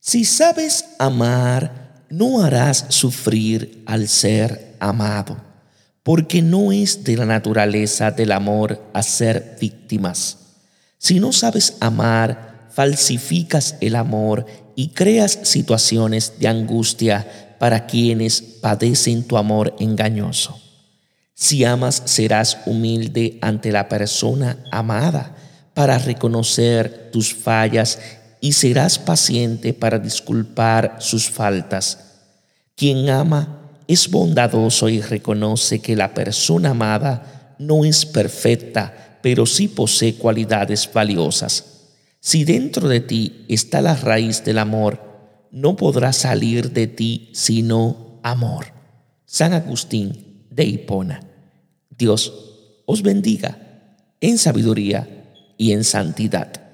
Si sabes amar, no harás sufrir al ser amado, porque no es de la naturaleza del amor hacer víctimas. Si no sabes amar, falsificas el amor y creas situaciones de angustia para quienes padecen tu amor engañoso. Si amas, serás humilde ante la persona amada para reconocer tus fallas y serás paciente para disculpar sus faltas. Quien ama es bondadoso y reconoce que la persona amada no es perfecta, pero sí posee cualidades valiosas. Si dentro de ti está la raíz del amor, no podrá salir de ti sino amor. San Agustín de Hipona. Dios os bendiga en sabiduría y en santidad.